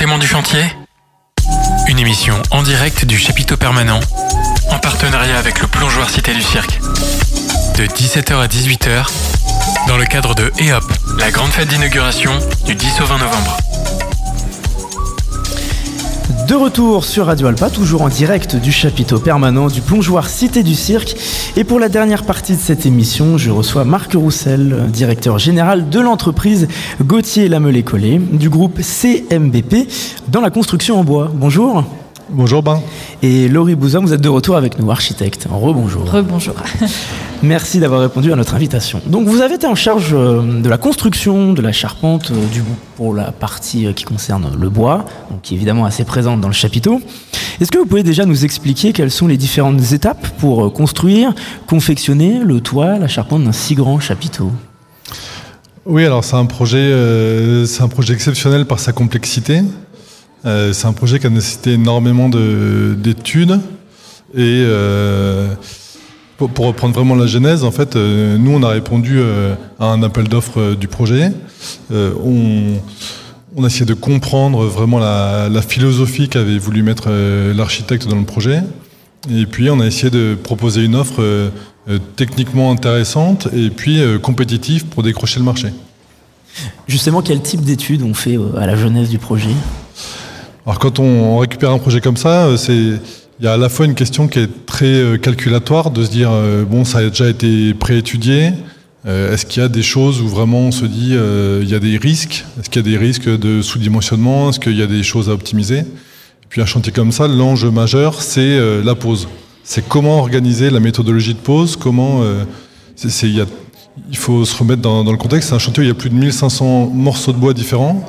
du chantier Une émission en direct du chapiteau permanent, en partenariat avec le plongeoir Cité du Cirque. De 17h à 18h, dans le cadre de EOP, la grande fête d'inauguration du 10 au 20 novembre. De retour sur Radio Alpa, toujours en direct du chapiteau permanent du plongeoir Cité du Cirque. Et pour la dernière partie de cette émission, je reçois Marc Roussel, directeur général de l'entreprise Gauthier Lamelé-Collet du groupe CMBP dans la construction en bois. Bonjour. Bonjour Ben. Et Laurie Bouzin, vous êtes de retour avec nous, architecte. Rebonjour. Rebonjour. Merci d'avoir répondu à notre invitation. Donc vous avez été en charge euh, de la construction de la charpente euh, du pour la partie euh, qui concerne le bois, donc qui est évidemment assez présente dans le chapiteau. Est-ce que vous pouvez déjà nous expliquer quelles sont les différentes étapes pour construire, confectionner le toit, la charpente d'un si grand chapiteau? Oui, alors c'est un projet, c'est un projet exceptionnel par sa complexité. Euh, c'est un projet qui a nécessité énormément d'études. Et euh, pour, reprendre vraiment la genèse, en fait, euh, nous, on a répondu à un appel d'offres du projet. On, a essayé de comprendre vraiment la, philosophie qu'avait voulu mettre l'architecte dans le projet. Et puis, on a essayé de proposer une offre techniquement intéressante et puis compétitive pour décrocher le marché. Justement, quel type d'études on fait à la genèse du projet? Alors quand on récupère un projet comme ça, euh, c'est il y a à la fois une question qui est très euh, calculatoire de se dire euh, bon ça a déjà été préétudié. Est-ce qu'il y a des choses où vraiment on se dit il y a des risques? Est-ce qu'il y a des risques de sous-dimensionnement? Est-ce qu'il y a des choses à optimiser? Et puis un chantier comme ça, l'enjeu majeur c'est la pose. C'est comment organiser la méthodologie de pose? Comment il, faut se remettre dans, dans le contexte. C'est un chantier où il y a plus de 1500 morceaux de bois différents.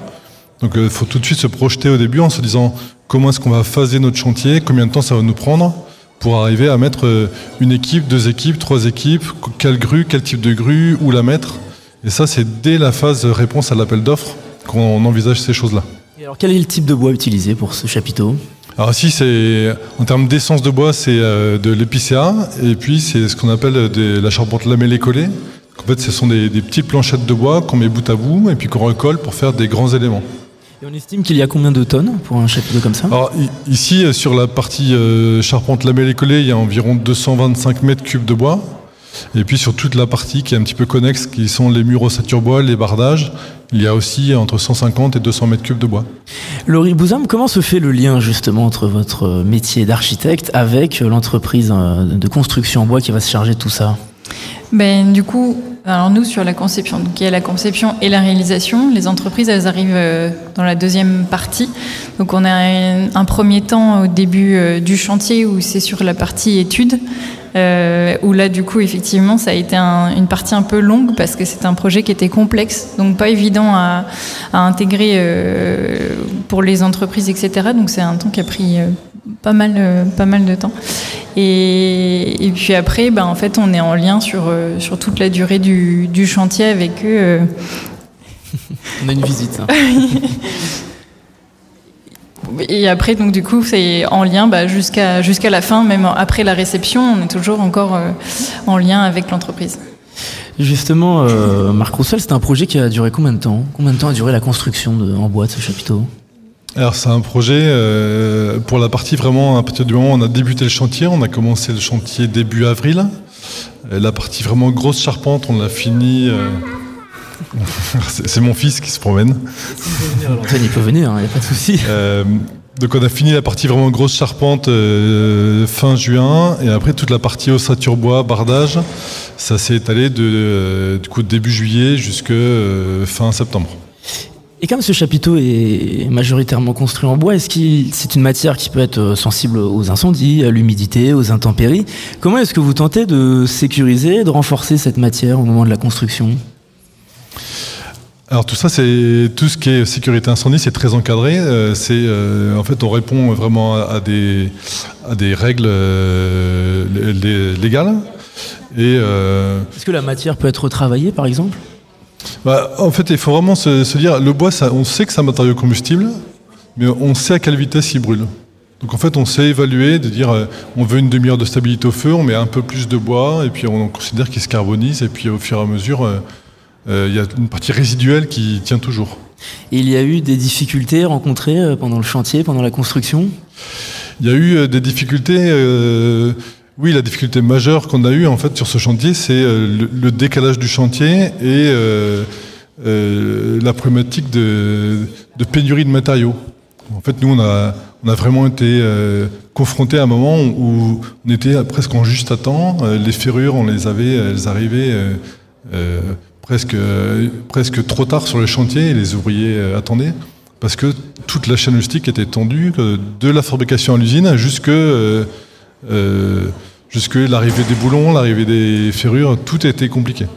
Donc il euh, faut tout de suite se projeter au début en se disant comment est-ce qu'on va phaser notre chantier, combien de temps ça va nous prendre pour arriver à mettre euh, une équipe, deux équipes, trois équipes, quelle grue, quel type de grue, où la mettre. Et ça, c'est dès la phase réponse à l'appel d'offres qu'on envisage ces choses-là. Et alors quel est le type de bois utilisé pour ce chapiteau? Alors ici, c'est en termes d'essence de bois, c'est euh, de l'épicéa, et puis c'est ce qu'on appelle de la charpente lamellée collée. En fait, ce sont des, des petites planchettes de bois qu'on met bout à bout et puis qu'on recolle pour faire des grands éléments. Et on estime qu'il y a combien de tonnes pour un chapiteau comme ça Alors, Ici, euh, sur la partie euh, charpente lamellée collée, il y a environ 225 mètres cubes de bois. Et puis sur toute la partie qui est un petit peu connexe, qui sont les murs ossature bois, les bardages, il y a aussi entre 150 et 200 mètres cubes de bois. Laurie Bouzam, comment se fait le lien justement entre votre métier d'architecte avec l'entreprise euh, de construction en bois qui va se charger de tout ça? Ben, Du coup, alors nous, sur la conception, il y a la conception et la réalisation. Les entreprises, elles arrivent euh, dans la deuxième partie. Donc on a un, premier temps au début euh, du chantier où c'est sur la partie études. Euh, où là, du coup, effectivement, ça a été une partie un peu longue parce que c'est un projet qui était complexe, donc pas évident à, intégrer pour les entreprises, etc. Donc c'est un temps qui a pris pas mal, pas mal de temps. Et, puis après, ben, en fait, on est en lien sur, euh, sur toute la durée du, du chantier avec eux. Euh. on a une visite. Hein. Et après, donc du coup, c'est en lien bah, jusqu'à jusqu'à la fin, même après la réception, on est toujours encore euh, en lien avec l'entreprise. Justement, Marc Roussel, c'est un projet qui a duré combien de temps? Combien de temps a duré la construction de, en bois de ce chapiteau? Alors c'est un projet euh, pour la partie vraiment à partir du moment où on a débuté le chantier, on a commencé le chantier début avril. la partie vraiment grosse charpente, on l'a fini. Euh, c'est mon fils qui se promène. il peut venir, il n'y a pas de souci. Euh, donc on a fini la partie vraiment grosse charpente fin juin et après toute la partie ossature bois, bardage, ça s'est étalé de, du coup début juillet jusque fin septembre. Et comme ce chapiteau est majoritairement construit en bois, est-ce que c'est une matière qui peut être euh, sensible aux incendies, à l'humidité, aux intempéries? Comment est-ce que vous tentez de sécuriser, de renforcer cette matière au moment de la construction? Alors tout ça, c'est tout ce qui est sécurité incendie, c'est très encadré. Euh, c'est euh, en fait, on répond vraiment à, des à des règles légales. Et est-ce que la matière peut être retravaillée, par exemple? Bah, en fait, il faut vraiment se, dire, le bois, ça, on sait que c'est un matériau combustible, mais on sait à quelle vitesse il brûle. Donc en fait, on sait évaluer, de dire, euh, on veut une demi-heure de stabilité au feu, on met un peu plus de bois, et puis on considère qu'il se carbonise, et puis au fur et à mesure, euh, euh, il y a une partie résiduelle qui tient toujours. Et il y a eu des difficultés rencontrées pendant le chantier, pendant la construction? Il y a eu des difficultés. Oui, la difficulté majeure qu'on a eue en fait sur ce chantier, c'est euh, le, décalage du chantier et euh, euh, la problématique de, pénurie de matériaux. En fait, nous, on a, vraiment été confrontés à un moment où on était presque en juste temps. Les ferrures, on les avait, elles arrivaient presque, presque trop tard sur le chantier et les ouvriers attendaient. Parce que toute la chaîne logistique était tendue, de la fabrication à l'usine jusque, euh, jusque l'arrivée des boulons, l'arrivée des ferrures, tout était compliqué.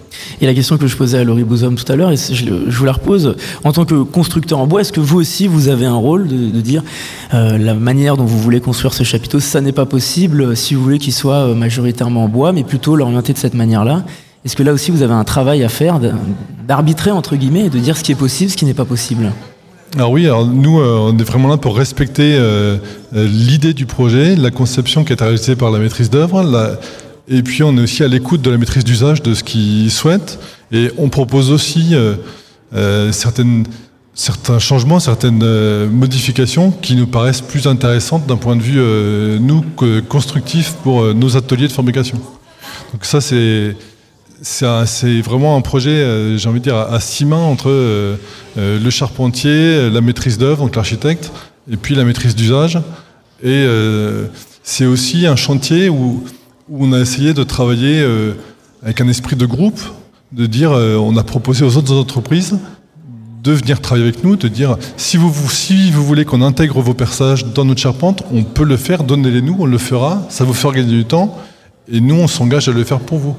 Et la question que je posais à Laurie Bouzom tout à l'heure, et je, vous la repose, en tant que constructeur en bois, est-ce que vous aussi vous avez un rôle de, dire euh, la manière dont vous voulez construire ce chapiteau, ça n'est pas possible si vous voulez qu'il soit euh, majoritairement en bois, mais plutôt l'orienter de cette manière-là? Est-ce que là aussi vous avez un travail à faire d'arbitrer entre guillemets et de dire ce qui est possible, ce qui n'est pas possible? Alors oui, nous, euh, on est vraiment là pour respecter euh, euh, l'idée du projet, la conception qui été réalisée par la maîtrise d'œuvre, et puis on est aussi à l'écoute de la maîtrise d'usage de ce qu'ils souhaitent, et on propose aussi certaines, certains changements, certaines modifications qui nous paraissent plus intéressantes d'un point de vue, nous, constructif pour nos ateliers de fabrication. Donc ça, c'est... C'est vraiment un projet, euh, j'ai envie de dire, à, six mains entre euh, euh, le charpentier, la maîtrise d'œuvre, donc l'architecte, et puis la maîtrise d'usage. Et c'est aussi un chantier où, on a essayé de travailler avec un esprit de groupe, de dire, on a proposé aux autres entreprises de venir travailler avec nous, de dire, si vous, vous- si vous voulez qu'on intègre vos perçages dans notre charpente, on peut le faire, donnez-les nous, on le fera, ça vous fera gagner du temps, et nous, on s'engage à le faire pour vous.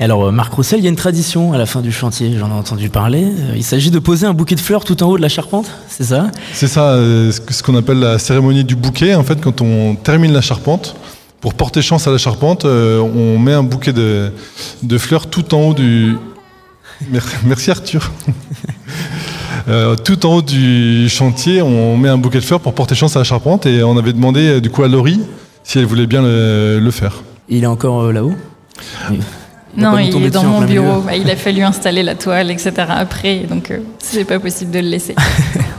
Alors euh, Marc Roussel, il y a une tradition à la fin du chantier, j'en ai entendu parler. Euh, Il s'agit de poser un bouquet de fleurs tout en haut de la charpente, c'est ça? C'est ça, euh, ce qu'on appelle la cérémonie du bouquet. En fait, quand on termine la charpente, pour porter chance à la charpente, on met un bouquet de, de fleurs tout en haut du. Mer- Merci Arthur. Euh, tout en haut du chantier, on met un bouquet de fleurs pour porter chance à la charpente et on avait demandé du coup à Laurie si elle voulait bien le, le faire. Il est encore là-haut? Il- Non, il est dans mon bureau. Bah, il a fallu installer la toile, etc. après, donc euh, c'est pas possible de le laisser.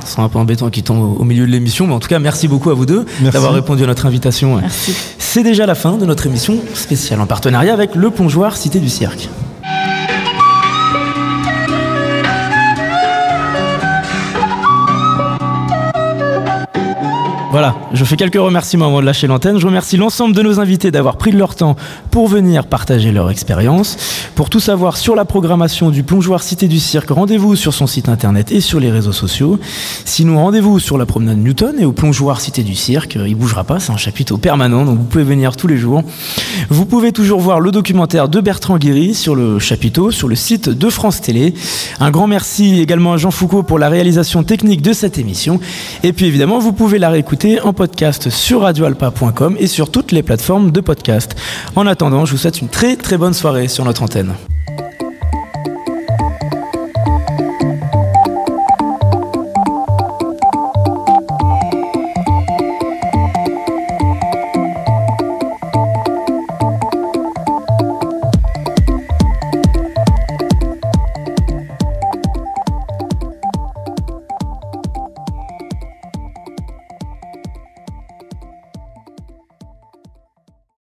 C'est un peu embêtant qu'il tombe au- milieu de l'émission, mais en tout cas, merci beaucoup à vous deux d'avoir répondu à notre invitation. Merci. C'est déjà la fin de notre émission spéciale en partenariat avec le plongeoir Cité du Cirque. Voilà, je fais quelques remerciements avant de lâcher l'antenne. Je remercie l'ensemble de nos invités d'avoir pris leur temps pour venir partager leur expérience. Pour tout savoir sur la programmation du plongeoir Cité du Cirque, rendez-vous sur son site internet et sur les réseaux sociaux. Sinon, rendez-vous sur la promenade Newton et au plongeoir Cité du Cirque. Il bougera pas, c'est un chapiteau permanent, donc vous pouvez venir tous les jours. Vous pouvez toujours voir le documentaire de Bertrand Guéry sur le chapiteau, sur le site de France Télé. Un grand merci également à Jean Foucault pour la réalisation technique de cette émission. Et puis évidemment, vous pouvez la réécouter en podcast sur radioalpa.com et sur toutes les plateformes de podcast. En attendant, je vous souhaite une très très bonne soirée sur notre antenne.